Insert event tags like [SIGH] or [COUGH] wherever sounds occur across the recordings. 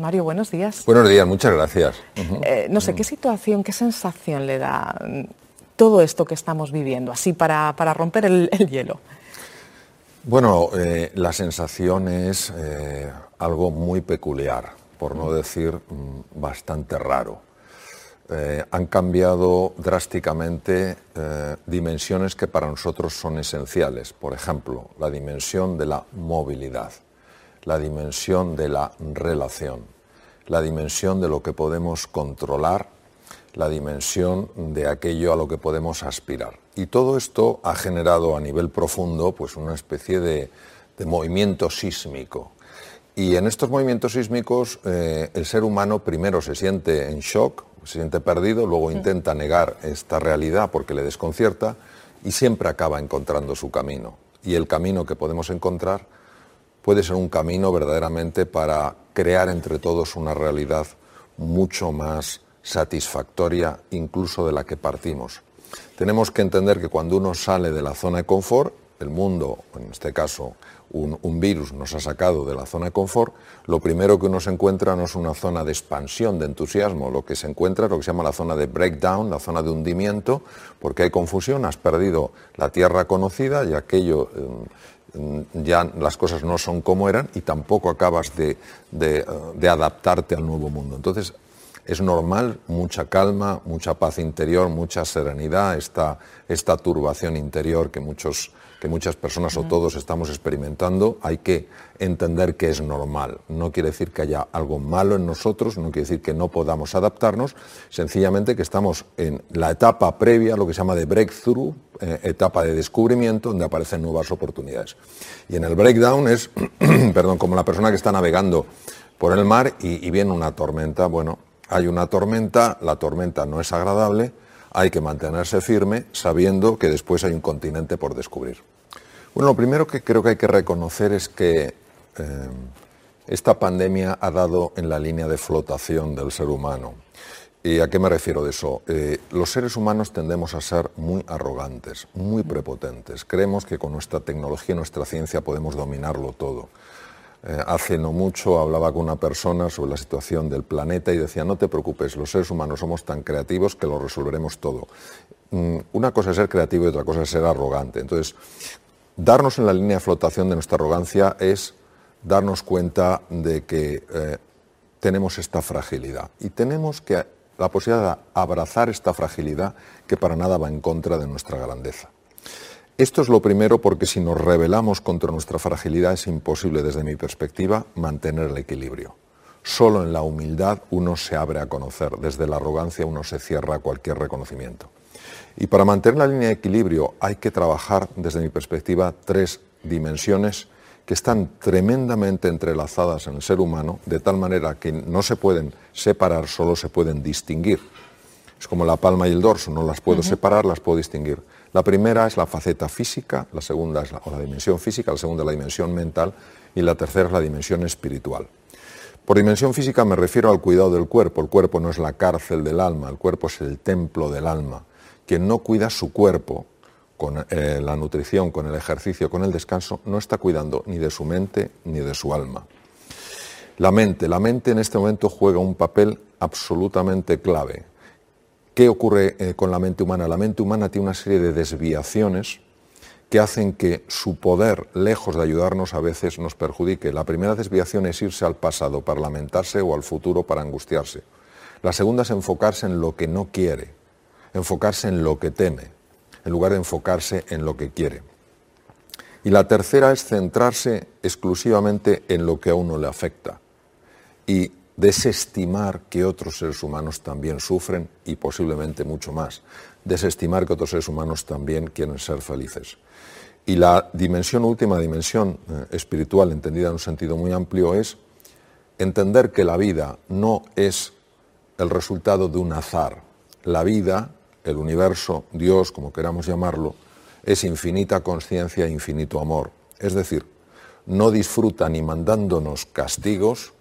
Mario, buenos días. Buenos días, muchas gracias. Eh, no sé, ¿qué situación, qué sensación le da todo esto que estamos viviendo, así para, romper el, hielo? Bueno, eh, la sensación es eh, algo muy peculiar, por no decir mm, bastante raro. han cambiado drásticamente dimensiones que para nosotros son esenciales. Por ejemplo, la dimensión de la movilidad la dimensión de la relación, la dimensión de lo que podemos controlar, la dimensión de aquello a lo que podemos aspirar. Y todo esto ha generado a nivel profundo pues una especie de, movimiento sísmico. Y en estos movimientos sísmicos eh, el ser humano primero se siente en shock, se siente perdido, luego intenta negar esta realidad porque le desconcierta y siempre acaba encontrando su camino. Y el camino que podemos encontrar puede ser un camino verdaderamente para crear entre todos una realidad mucho más satisfactoria incluso de la que partimos. Tenemos que entender que cuando uno sale de la zona de confort, el mundo, en este caso un, virus nos ha sacado de la zona de confort, lo primero que uno se encuentra no es una zona de expansión, de entusiasmo, lo que se encuentra es lo que se llama la zona de breakdown, la zona de hundimiento, porque hay confusión, has perdido la tierra conocida y aquello Mm, ya las cosas no son como eran y tampoco acabas de, adaptarte al nuevo mundo. Entonces, es normal, mucha calma, mucha paz interior, mucha serenidad, esta, esta turbación interior que muchos que muchas personas o todos estamos experimentando, hay que entender que es normal. No quiere decir que haya algo malo en nosotros, no quiere decir que no podamos adaptarnos, sencillamente que estamos en la etapa previa, lo que se llama de breakthrough, eh, etapa de descubrimiento, donde aparecen nuevas oportunidades. Y en el breakdown es, [CLEARS THROAT] perdón, como la persona que está navegando por el mar y, y viene una tormenta. Bueno, hay una tormenta, la tormenta no es agradable, hay que mantenerse firme sabiendo que después hay un continente por descubrir. Bueno, lo primero que creo que hay que reconocer es que eh, esta pandemia ha dado en la línea de flotación del ser humano. ¿Y a qué me refiero de eso? Eh, los seres humanos tendemos a ser muy arrogantes, muy prepotentes. Creemos que con nuestra tecnología y nuestra ciencia podemos dominarlo todo. Eh, hace no mucho hablaba con una persona sobre la situación del planeta y decía, no te preocupes, los seres humanos somos tan creativos que lo resolveremos todo. Mm, una cosa es ser creativo y otra cosa es ser arrogante. Entonces, darnos en la línea de flotación de nuestra arrogancia es darnos cuenta de que eh, tenemos esta fragilidad y tenemos que la posibilidad de abrazar esta fragilidad que para nada va en contra de nuestra grandeza. Esto es lo primero porque si nos rebelamos contra nuestra fragilidad es imposible desde mi perspectiva mantener el equilibrio. Solo en la humildad uno se abre a conocer, desde la arrogancia uno se cierra a cualquier reconocimiento. Y para mantener la línea de equilibrio hay que trabajar desde mi perspectiva tres dimensiones que están tremendamente entrelazadas en el ser humano, de tal manera que no se pueden separar, solo se pueden distinguir. Es como la palma y el dorso, no las puedo separar, las puedo distinguir. La primera es la faceta física, la segunda es la, dimensión física, la segunda es la dimensión mental y la tercera es la dimensión espiritual. Por dimensión física me refiero al cuidado del cuerpo. El cuerpo no es la cárcel del alma, el cuerpo es el templo del alma. Quien no cuida su cuerpo con eh, la nutrición, con el ejercicio, con el descanso, no está cuidando ni de su mente ni de su alma. La mente, la mente en este momento juega un papel absolutamente clave. ¿Qué ocurre eh, con la mente humana? La mente humana tiene una serie de desviaciones que hacen que su poder, lejos de ayudarnos, a veces nos perjudique. La primera desviación es irse al pasado para lamentarse o al futuro para angustiarse. La segunda es enfocarse en lo que no quiere, enfocarse en lo que teme, en lugar de enfocarse en lo que quiere. Y la tercera es centrarse exclusivamente en lo que a uno le afecta. Y desestimar que otros seres humanos también sufren y posiblemente mucho más, desestimar que otros seres humanos también quieren ser felices. Y la dimensión última, dimensión eh, espiritual, entendida en un sentido muy amplio, es entender que la vida no es el resultado de un azar. La vida, el universo, Dios, como queramos llamarlo, es infinita conciencia e infinito amor. Es decir, no disfruta ni mandándonos castigos,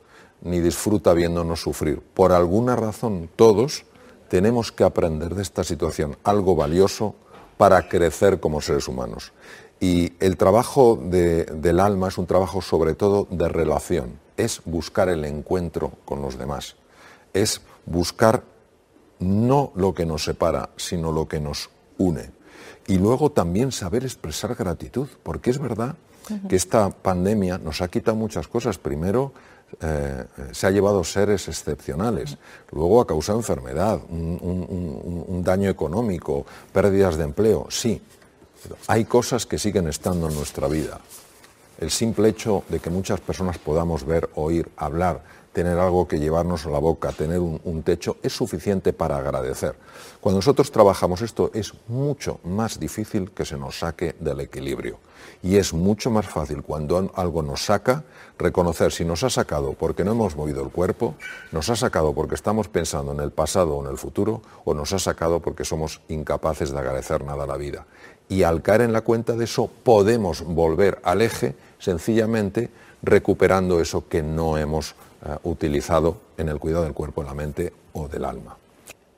ni disfruta viéndonos sufrir. Por alguna razón, todos tenemos que aprender de esta situación algo valioso para crecer como seres humanos. Y el trabajo del alma es un trabajo sobre todo de relación. es buscar el encuentro con los demás, es buscar no lo que nos separa, sino lo que nos une. Y luego también saber expresar gratitud, porque es verdad que esta pandemia nos ha quitado muchas cosas. Primero, eh, se ha llevado seres excepcionales, luego ha causado enfermedad, un, daño económico, pérdidas de empleo, sí, hay cosas que siguen estando en nuestra vida. El simple hecho de que muchas personas podamos ver, oír, hablar, tener algo que llevarnos a la boca, tener un, techo, es suficiente para agradecer. Cuando nosotros trabajamos esto es mucho más difícil que se nos saque del equilibrio. Y es mucho más fácil cuando algo nos saca reconocer si nos ha sacado porque no hemos movido el cuerpo, nos ha sacado porque estamos pensando en el pasado o en el futuro, o nos ha sacado porque somos incapaces de agradecer nada a la vida. Y al caer en la cuenta de eso podemos volver al eje sencillamente recuperando eso que no hemos eh, utilizado en el cuidado del cuerpo, de la mente o del alma.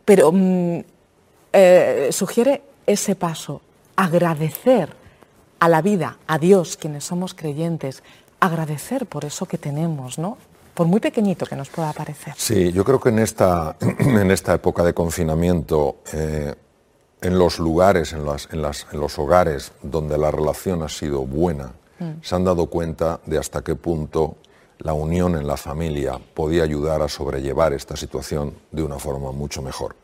Pero mm, eh, sugiere ese paso, agradecer a la vida, a Dios, quienes somos creyentes, agradecer por eso que tenemos, ¿no? Por muy pequeñito que nos pueda parecer. Sí, yo creo que en esta, [CLEARS THROAT] en esta época de confinamiento, eh, en los lugares, en, en, los hogares donde la relación ha sido buena, mm. se han dado cuenta de hasta qué punto la unión en la familia podía ayudar a sobrellevar esta situación de una forma mucho mejor.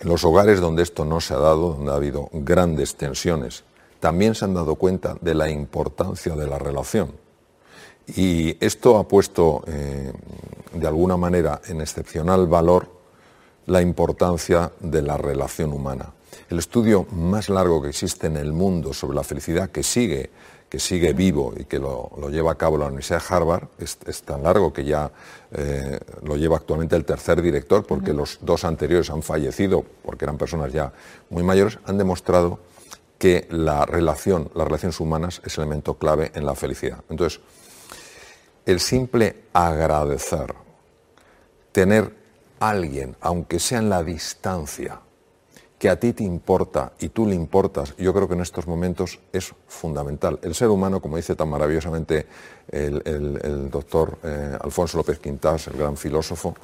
En los hogares donde esto no se ha dado, donde ha habido grandes tensiones, también se han dado cuenta de la importancia de la relación. Y esto ha puesto, eh, de alguna manera, en excepcional valor la importancia de la relación humana. El estudio más largo que existe en el mundo sobre la felicidad, que sigue que sigue vivo y que lo, lleva a cabo la Universidad de Harvard, es, tan largo que ya eh, lo lleva actualmente el tercer director, porque los dos anteriores han fallecido, porque eran personas ya muy mayores, han demostrado que la relación, las relaciones humanas es elemento clave en la felicidad. Entonces, el simple agradecer, tener alguien, aunque sea en la distancia, que a ti te importa y tú le importas, yo creo que en estos momentos es fundamental. El ser humano, como dice tan maravillosamente el, doctor eh, Alfonso López Quintás, el gran filósofo,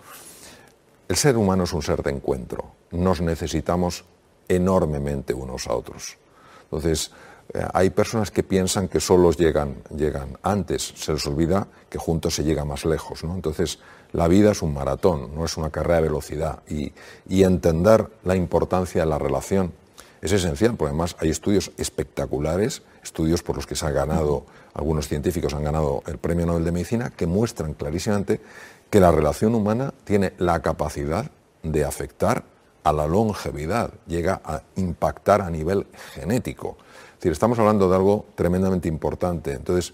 el ser humano es un ser de encuentro. Nos necesitamos enormemente unos a otros. Entonces, eh, hay personas que piensan que solos llegan, llegan antes, se les olvida que juntos se llega más lejos. ¿no? Entonces, la vida es un maratón, no es una carrera de velocidad. Y, entender la importancia de la relación es esencial, porque además hay estudios espectaculares, estudios por los que se ha ganado, algunos científicos han ganado el Premio Nobel de Medicina, que muestran clarísimamente que la relación humana tiene la capacidad de afectar a la longevidad, llega a impactar a nivel genético. Es decir, estamos hablando de algo tremendamente importante. Entonces,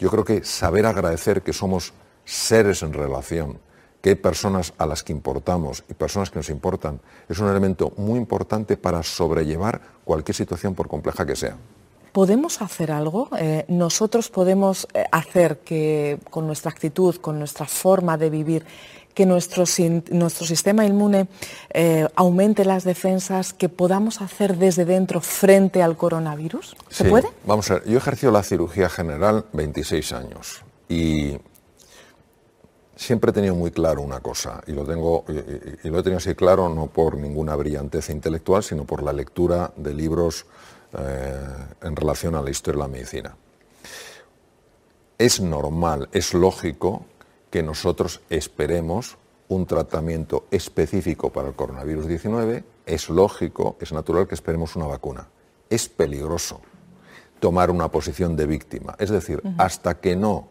yo creo que saber agradecer que somos seres en relación, que hay personas a las que importamos y personas que nos importan, es un elemento muy importante para sobrellevar cualquier situación por compleja que sea. ¿Podemos hacer algo? Eh, ¿Nosotros podemos eh, hacer que con nuestra actitud, con nuestra forma de vivir, que nuestro, nuestro sistema inmune eh, aumente las defensas, que podamos hacer desde dentro frente al coronavirus? ¿Se puede? Vamos a ver, yo he ejercido la cirugía general 26 años y siempre he tenido muy claro una cosa, y lo, tengo, y, lo he tenido así claro no por ninguna brillantez intelectual, sino por la lectura de libros eh, en relación a la historia de la medicina. Es normal, es lógico que nosotros esperemos un tratamiento específico para el coronavirus 19, es lógico, es natural que esperemos una vacuna. Es peligroso tomar una posición de víctima, es decir, hasta que no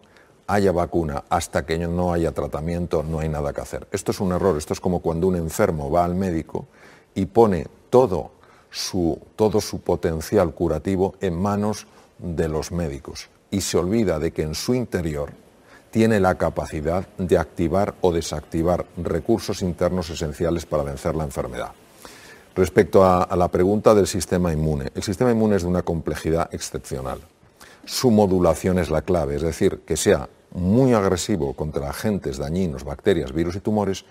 haya vacuna, hasta que no haya tratamiento, no hay nada que hacer. Esto es un error, esto es como cuando un enfermo va al médico y pone todo su, todo su potencial curativo en manos de los médicos y se olvida de que en su interior tiene la capacidad de activar o desactivar recursos internos esenciales para vencer la enfermedad. Respecto a, a, la pregunta del sistema inmune, el sistema inmune es de una complejidad excepcional. Su modulación es la clave, es decir, que sea muy agresivo contra agentes dañinos, bacterias, virus y tumores,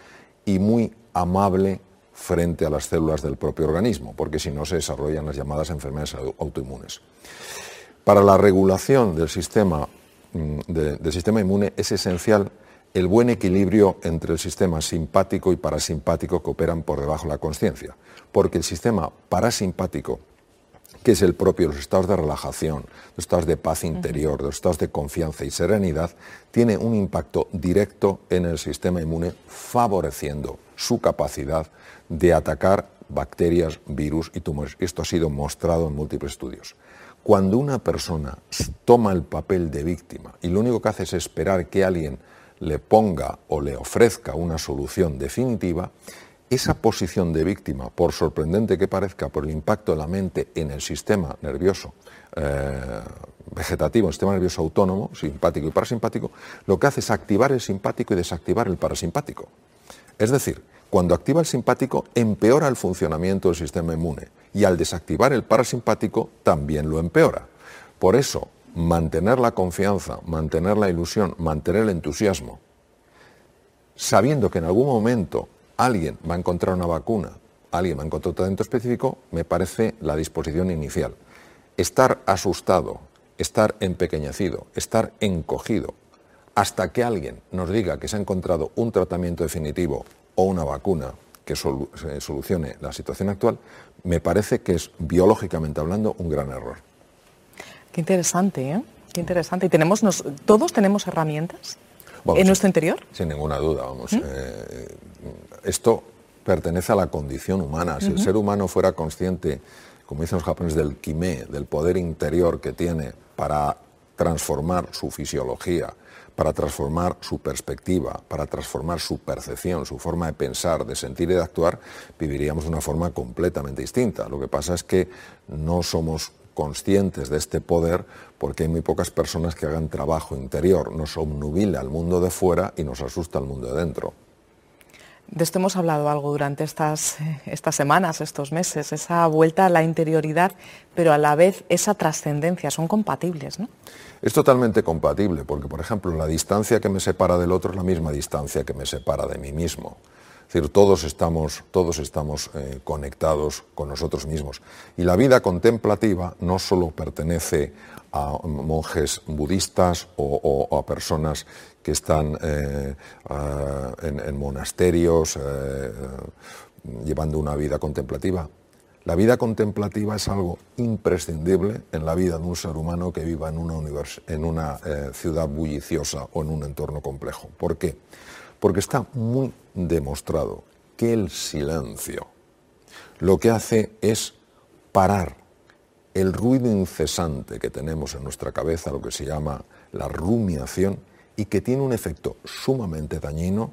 y muy amable frente a las células del propio organismo, porque si no se desarrollan las llamadas enfermedades autoinmunes. Para la regulación del sistema, mm, del sistema inmune es esencial el buen equilibrio entre el sistema simpático y parasimpático que operan por debajo de la conciencia. Porque el sistema parasimpático, que es el propio los estados de relajación, los estados de paz interior, los estados de confianza y serenidad, tiene un impacto directo en el sistema inmune, favoreciendo su capacidad de atacar bacterias, virus y tumores. Esto ha sido mostrado en múltiples estudios. Cuando una persona toma el papel de víctima y lo único que hace es esperar que alguien le ponga o le ofrezca una solución definitiva, esa posición de víctima, por sorprendente que parezca, por el impacto de la mente en el sistema nervioso eh, vegetativo, el sistema nervioso autónomo, simpático y parasimpático, lo que hace es activar el simpático y desactivar el parasimpático. Es decir, cuando activa el simpático, empeora el funcionamiento del sistema inmune y al desactivar el parasimpático también lo empeora. Por eso, mantener la confianza, mantener la ilusión, mantener el entusiasmo, sabiendo que en algún momento alguien va a encontrar una vacuna, alguien va a encontrar un tratamiento específico, me parece la disposición inicial. Estar asustado, estar empequeñecido, estar encogido, hasta que alguien nos diga que se ha encontrado un tratamiento definitivo o una vacuna que solucione la situación actual, me parece que es biológicamente hablando un gran error. Qué interesante, ¿eh? Qué interesante. ¿Y tenemos, todos tenemos herramientas en nuestro interior? Sin ninguna duda, vamos. ¿Mm? Eh, esto pertenece a la condición humana. Si el ser humano fuera consciente, como dicen los japoneses, del quimé, del poder interior que tiene para transformar su fisiología, para transformar su perspectiva, para transformar su percepción, su forma de pensar, de sentir y de actuar, viviríamos de una forma completamente distinta. Lo que pasa es que no somos conscientes de este poder porque hay muy pocas personas que hagan trabajo interior. Nos obnubila el mundo de fuera y nos asusta el mundo de dentro. De esto hemos hablado algo durante estas, estas semanas, estos meses, esa vuelta a la interioridad, pero a la vez esa trascendencia, son compatibles, ¿no? Es totalmente compatible, porque por ejemplo la distancia que me separa del otro es la misma distancia que me separa de mí mismo. Es decir, todos estamos, todos estamos eh, conectados con nosotros mismos. Y la vida contemplativa no solo pertenece a monjes budistas o, a personas que están eh, en, monasterios eh, llevando una vida contemplativa. La vida contemplativa es algo imprescindible en la vida de un ser humano que viva en una, en una ciudad bulliciosa o en un entorno complejo. ¿Por qué? porque está muy demostrado que el silencio lo que hace es parar el ruido incesante que tenemos en nuestra cabeza, lo que se llama la rumiación, y que tiene un efecto sumamente dañino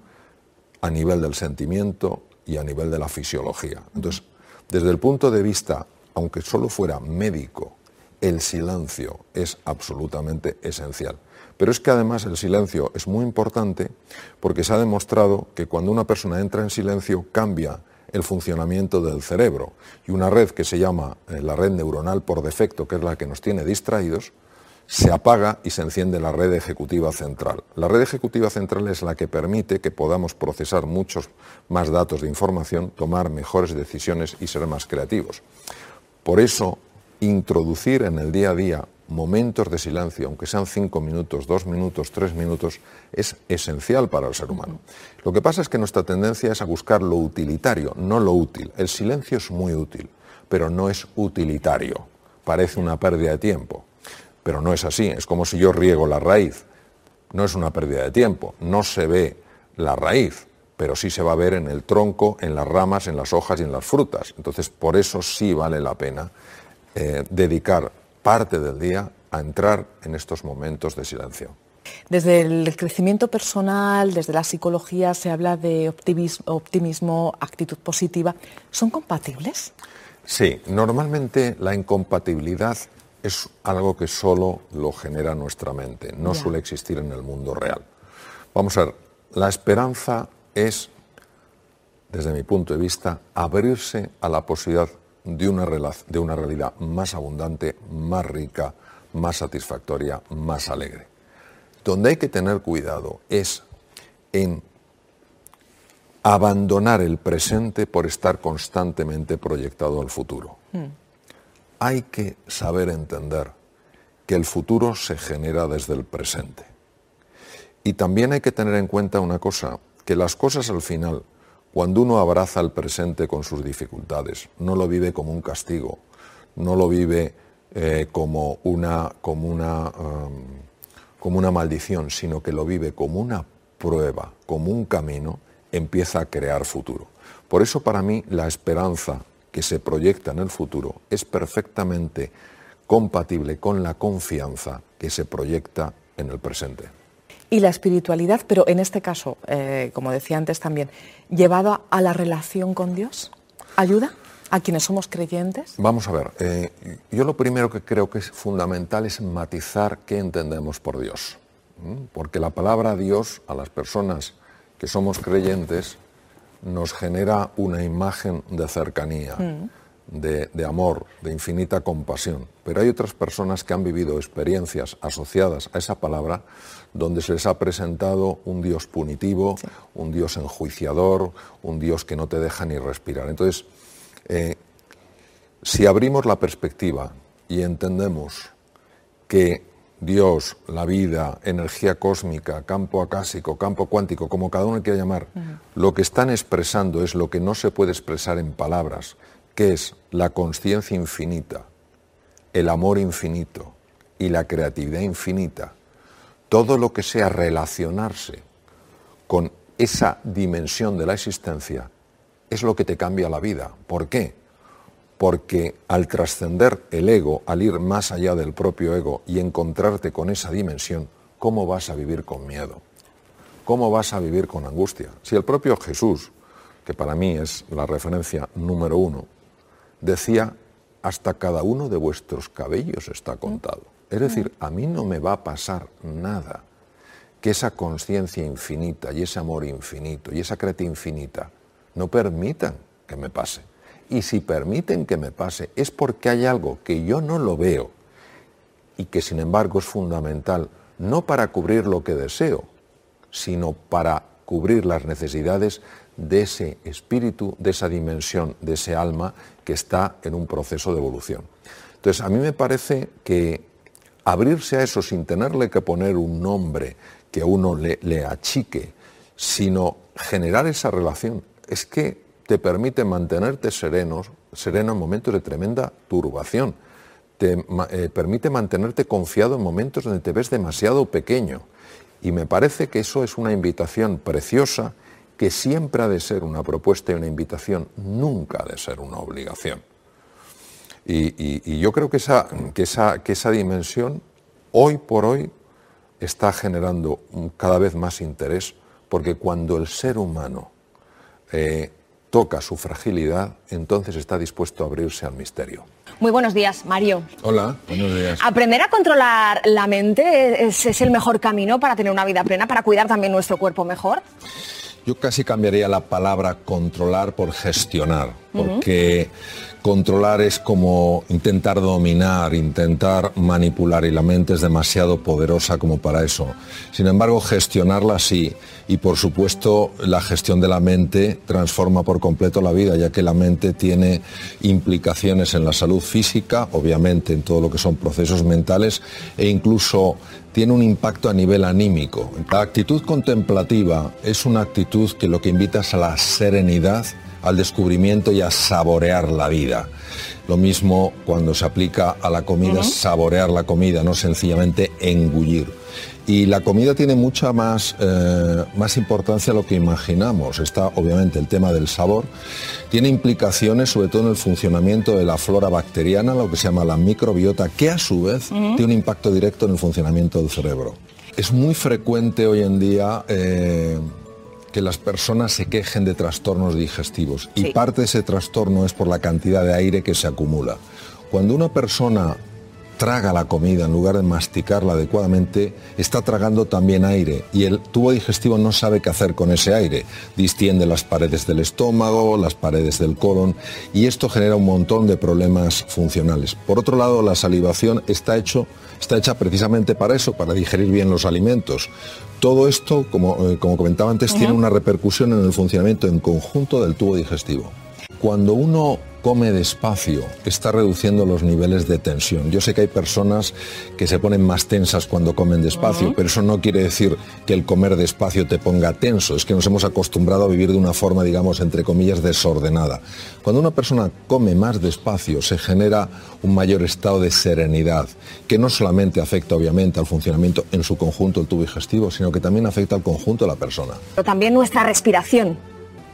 a nivel del sentimiento y a nivel de la fisiología. Entonces, desde el punto de vista, aunque solo fuera médico, el silencio es absolutamente esencial. Pero es que además el silencio es muy importante porque se ha demostrado que cuando una persona entra en silencio cambia el funcionamiento del cerebro. Y una red que se llama eh, la red neuronal por defecto, que es la que nos tiene distraídos, se apaga y se enciende la red ejecutiva central. La red ejecutiva central es la que permite que podamos procesar muchos más datos de información, tomar mejores decisiones y ser más creativos. Por eso, introducir en el día a día momentos de silencio, aunque sean cinco minutos, dos minutos, tres minutos, es esencial para el ser humano. Lo que pasa es que nuestra tendencia es a buscar lo utilitario, no lo útil. El silencio es muy útil, pero no es utilitario. Parece una pérdida de tiempo, pero no es así. Es como si yo riego la raíz. No es una pérdida de tiempo, no se ve la raíz, pero sí se va a ver en el tronco, en las ramas, en las hojas y en las frutas. Entonces, por eso sí vale la pena eh, dedicar parte del día a entrar en estos momentos de silencio. Desde el crecimiento personal, desde la psicología, se habla de optimismo, actitud positiva. ¿Son compatibles? Sí, normalmente la incompatibilidad es algo que solo lo genera nuestra mente, no suele existir en el mundo real. Vamos a ver, la esperanza es, desde mi punto de vista, abrirse a la posibilidad de una, de una realidad más abundante, más rica, más satisfactoria, más alegre. Donde hay que tener cuidado es en abandonar el presente por estar constantemente proyectado al futuro. Hmm. Hay que saber entender que el futuro se genera desde el presente. Y también hay que tener en cuenta una cosa, que las cosas al final, cuando uno abraza el presente con sus dificultades, no lo vive como un castigo, no lo vive eh, como, una, como, una, um, como una maldición, sino que lo vive como una prueba, como un camino, empieza a crear futuro. Por eso para mí la esperanza que se proyecta en el futuro es perfectamente compatible con la confianza que se proyecta en el presente. Y la espiritualidad, pero en este caso, eh, como decía antes también, llevada a la relación con Dios, ¿ayuda a quienes somos creyentes? Vamos a ver, eh, yo lo primero que creo que es fundamental es matizar qué entendemos por Dios. Porque la palabra Dios a las personas que somos creyentes nos genera una imagen de cercanía, mm. De, amor, de infinita compasión. Pero hay otras personas que han vivido experiencias asociadas a esa palabra donde se les ha presentado un Dios punitivo, un Dios enjuiciador, un Dios que no te deja ni respirar. Entonces, eh, si abrimos la perspectiva y entendemos que Dios, la vida, energía cósmica, campo acásico, campo cuántico, como cada uno quiera llamar, lo que están expresando es lo que no se puede expresar en palabras, que es la conciencia infinita, el amor infinito y la creatividad infinita. Todo lo que sea relacionarse con esa dimensión de la existencia es lo que te cambia la vida. ¿Por qué? porque al trascender el ego, al ir más allá del propio ego y encontrarte con esa dimensión, ¿cómo vas a vivir con miedo? ¿Cómo vas a vivir con angustia? Si el propio Jesús, que para mí es la referencia número uno, decía, hasta cada uno de vuestros cabellos está contado. Es decir, a mí no me va a pasar nada que esa conciencia infinita y ese amor infinito y esa creta infinita no permitan que me pase. Y si permiten que me pase es porque hay algo que yo no lo veo y que sin embargo es fundamental, no para cubrir lo que deseo, sino para cubrir las necesidades de ese espíritu, de esa dimensión, de ese alma que está en un proceso de evolución. Entonces, a mí me parece que abrirse a eso sin tenerle que poner un nombre que uno le, achique, sino generar esa relación, es que te permite mantenerte sereno en momentos de tremenda turbación. Te eh, permite mantenerte confiado en momentos donde te ves demasiado pequeño. Y me parece que eso es una invitación preciosa que siempre ha de ser una propuesta y una invitación, nunca ha de ser una obligación. Y, yo creo que esa, que, esa, que esa dimensión hoy por hoy está generando cada vez más interés, porque cuando el ser humano eh, toca su fragilidad, entonces está dispuesto a abrirse al misterio. Muy buenos días, Mario. Hola, buenos días. Aprender a controlar la mente es, el mejor camino para tener una vida plena, para cuidar también nuestro cuerpo mejor. Yo casi cambiaría la palabra controlar por gestionar, porque controlar es como intentar dominar, intentar manipular y la mente es demasiado poderosa como para eso. Sin embargo, gestionarla sí. Y por supuesto, la gestión de la mente transforma por completo la vida, ya que la mente tiene implicaciones en la salud física, obviamente en todo lo que son procesos mentales e incluso tiene un impacto a nivel anímico. La actitud contemplativa es una actitud que lo que invita es a la serenidad al descubrimiento y a saborear la vida. Lo mismo cuando se aplica a la comida, saborear la comida, no sencillamente engullir. Y la comida tiene mucha más, eh, más importancia de lo que imaginamos. Está obviamente el tema del sabor. Tiene implicaciones sobre todo en el funcionamiento de la flora bacteriana, lo que se llama la microbiota, que a su vez tiene un impacto directo en el funcionamiento del cerebro. Es muy frecuente hoy en día... Eh, que las personas se quejen de trastornos digestivos y parte de ese trastorno es por la cantidad de aire que se acumula. Cuando una persona traga la comida en lugar de masticarla adecuadamente, está tragando también aire y el tubo digestivo no sabe qué hacer con ese aire. Distiende las paredes del estómago, las paredes del colon y esto genera un montón de problemas funcionales. Por otro lado, la salivación está, hecho, está hecha precisamente para eso, para digerir bien los alimentos. Todo esto, como, eh, comentaba antes, tiene una repercusión en el funcionamiento en conjunto del tubo digestivo. Cuando uno come despacio está reduciendo los niveles de tensión. Yo sé que hay personas que se ponen más tensas cuando comen despacio, pero eso no quiere decir que el comer despacio te ponga tenso, es que nos hemos acostumbrado a vivir de una forma, digamos, entre comillas, desordenada. Cuando una persona come más despacio se genera un mayor estado de serenidad, que no solamente afecta obviamente al funcionamiento en su conjunto del tubo digestivo, sino que también afecta al conjunto de la persona. Pero también nuestra respiración.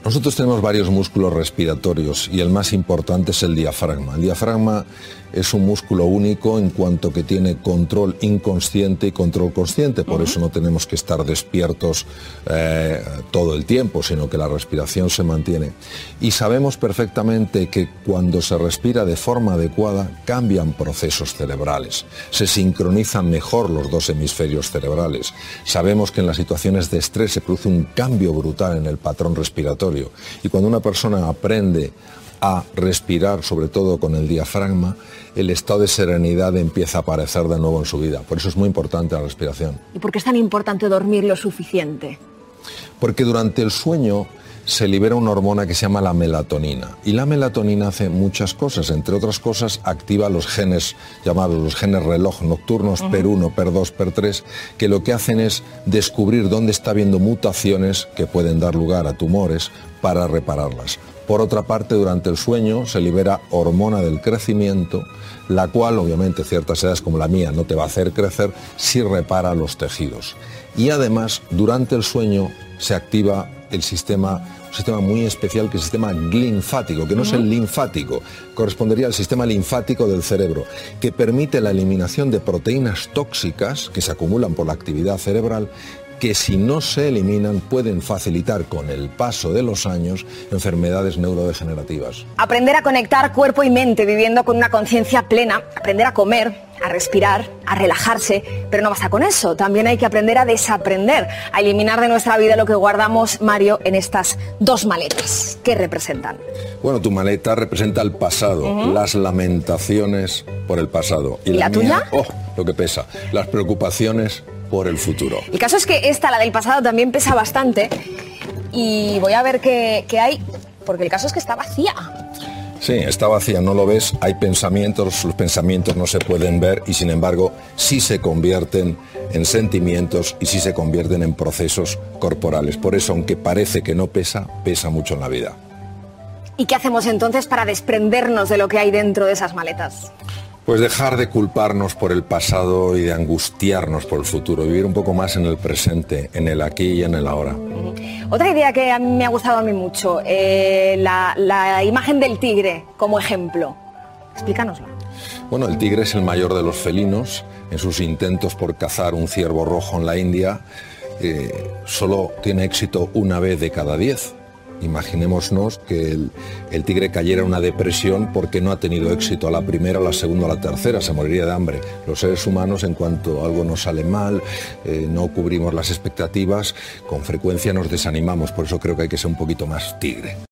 Nosotros tenemos varios músculos respiratorios y el más importante es el diafragma. El diafragma es un músculo único en cuanto que tiene control inconsciente y control consciente, por eso no tenemos que estar despiertos eh, todo el tiempo, sino que la respiración se mantiene. Y sabemos perfectamente que cuando se respira de forma adecuada cambian procesos cerebrales, se sincronizan mejor los dos hemisferios cerebrales. Sabemos que en las situaciones de estrés se produce un cambio brutal en el patrón respiratorio y cuando una persona aprende a respirar, sobre todo con el diafragma, el estado de serenidad empieza a aparecer de nuevo en su vida. Por eso es muy importante la respiración. ¿Y por qué es tan importante dormir lo suficiente? Porque durante el sueño se libera una hormona que se llama la melatonina. Y la melatonina hace muchas cosas, entre otras cosas activa los genes llamados los genes reloj nocturnos, PER1, PER2, PER3, que lo que hacen es descubrir dónde está habiendo mutaciones que pueden dar lugar a tumores para repararlas. Por otra parte, durante el sueño se libera hormona del crecimiento, la cual obviamente ciertas edades como la mía no te va a hacer crecer si repara los tejidos. Y además, durante el sueño se activa el sistema un sistema muy especial que es el sistema linfático, que no es el linfático, correspondería al sistema linfático del cerebro, que permite la eliminación de proteínas tóxicas que se acumulan por la actividad cerebral que si no se eliminan pueden facilitar con el paso de los años enfermedades neurodegenerativas. Aprender a conectar cuerpo y mente viviendo con una conciencia plena, aprender a comer, a respirar, a relajarse, pero no basta con eso, también hay que aprender a desaprender, a eliminar de nuestra vida lo que guardamos, Mario, en estas dos maletas. ¿Qué representan? Bueno, tu maleta representa el pasado, las lamentaciones por el pasado. ¿Y, la, tuya? Oh, lo que pesa, las preocupaciones por el futuro. El caso es que esta, la del pasado, también pesa bastante y voy a ver qué, hay, porque el caso es que está vacía. Sí, está vacía, no lo ves, hay pensamientos, los pensamientos no se pueden ver y sin embargo sí se convierten en sentimientos y sí se convierten en procesos corporales. Por eso, aunque parece que no pesa, pesa mucho en la vida. ¿Y qué hacemos entonces para desprendernos de lo que hay dentro de esas maletas? Pues dejar de culparnos por el pasado y de angustiarnos por el futuro, vivir un poco más en el presente, en el aquí y en el ahora. Otra idea que a mí me ha gustado a mí mucho, eh, la, la, imagen del tigre como ejemplo. Explícanosla. Bueno, el tigre es el mayor de los felinos. En sus intentos por cazar un ciervo rojo en la India, eh, solo tiene éxito una vez de cada diez. Imaginémonos que el, tigre cayera en una depresión porque no ha tenido éxito a la primera, a la segunda, a la tercera, se moriría de hambre. Los seres humanos, en cuanto algo nos sale mal, eh, no cubrimos las expectativas, con frecuencia nos desanimamos, por eso creo que hay que ser un poquito más tigre.